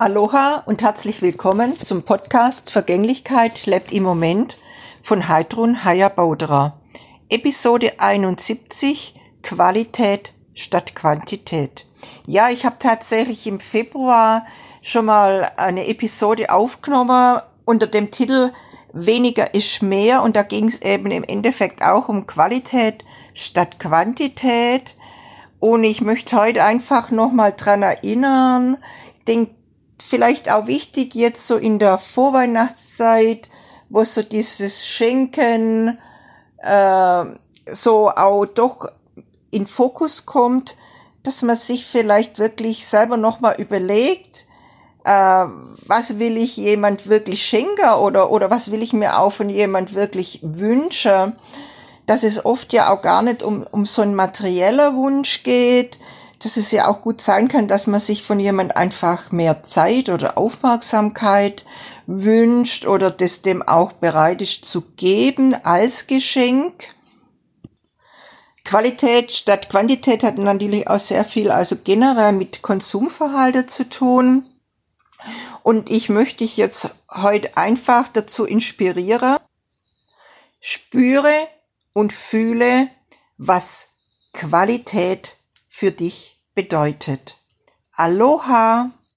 Aloha und herzlich willkommen zum Podcast Vergänglichkeit lebt im Moment von Heidrun Haya-Bauderer. Episode 71 Qualität statt Quantität. Ja, ich habe tatsächlich im Februar schon mal eine Episode aufgenommen unter dem Titel Weniger ist mehr und da ging es eben im Endeffekt auch um Qualität statt Quantität. Und ich möchte heute einfach nochmal dran erinnern, denke, vielleicht auch wichtig jetzt so in der Vorweihnachtszeit, wo so dieses Schenken äh, so auch doch in Fokus kommt, dass man sich vielleicht wirklich selber nochmal überlegt, äh, was will ich jemand wirklich schenken oder, oder was will ich mir auch von jemand wirklich wünschen, dass es oft ja auch gar nicht um, um so einen materieller Wunsch geht, dass es ja auch gut sein kann, dass man sich von jemand einfach mehr Zeit oder Aufmerksamkeit wünscht oder das dem auch bereit ist zu geben als Geschenk. Qualität statt Quantität hat natürlich auch sehr viel also generell mit Konsumverhalten zu tun. Und ich möchte dich jetzt heute einfach dazu inspirieren, spüre und fühle, was Qualität für dich bedeutet. Aloha!